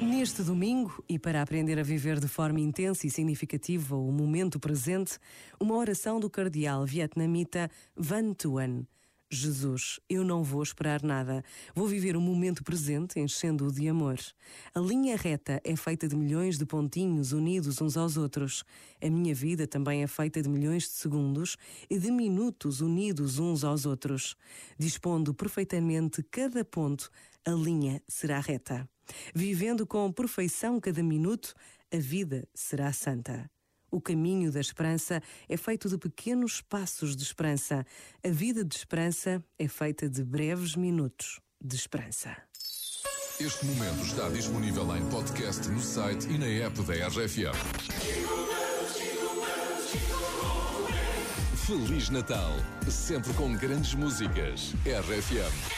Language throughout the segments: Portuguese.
Neste domingo, e para aprender a viver de forma intensa e significativa o momento presente, uma oração do cardeal vietnamita Van Tuan. Jesus, eu não vou esperar nada. Vou viver o momento presente enchendo-o de amor. A linha reta é feita de milhões de pontinhos unidos uns aos outros. A minha vida também é feita de milhões de segundos e de minutos unidos uns aos outros. Dispondo perfeitamente cada ponto, a linha será reta. Vivendo com perfeição cada minuto, a vida será santa. O caminho da esperança é feito de pequenos passos de esperança. A vida de esperança é feita de breves minutos de esperança. Este momento está disponível em podcast no site e na app da RFM. Feliz Natal, sempre com grandes músicas. RFM.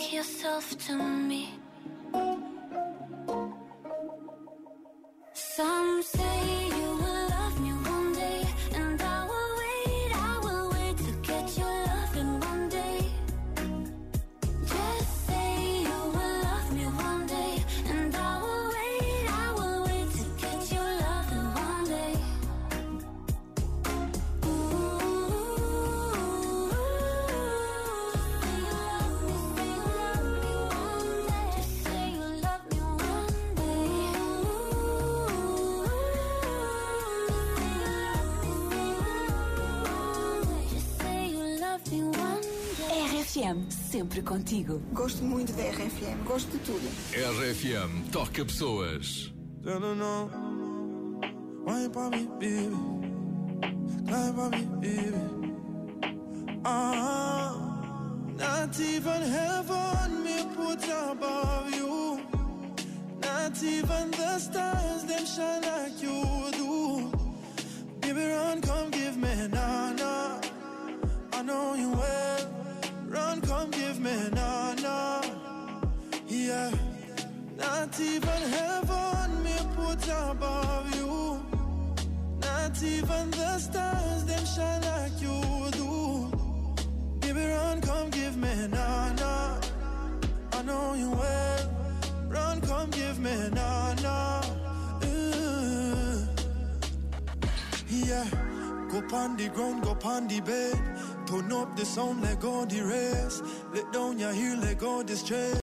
yourself to me. RFM, sempre contigo. Gosto muito da RFM, gosto de tudo. RFM, toca pessoas. Wine for me, baby. Climb for me, baby. Ah, not even heaven me put above you. Not even the stars, them shine like you do. Baby, run, come give not heaven me put above you. Not even the stars them shine like you do. Baby, run, come give me na na. I know you well. Run, come give me na na. Yeah, go pon the ground, go pon the bed. Turn up the sound, let go the rest. Let down your heel, let go the stress.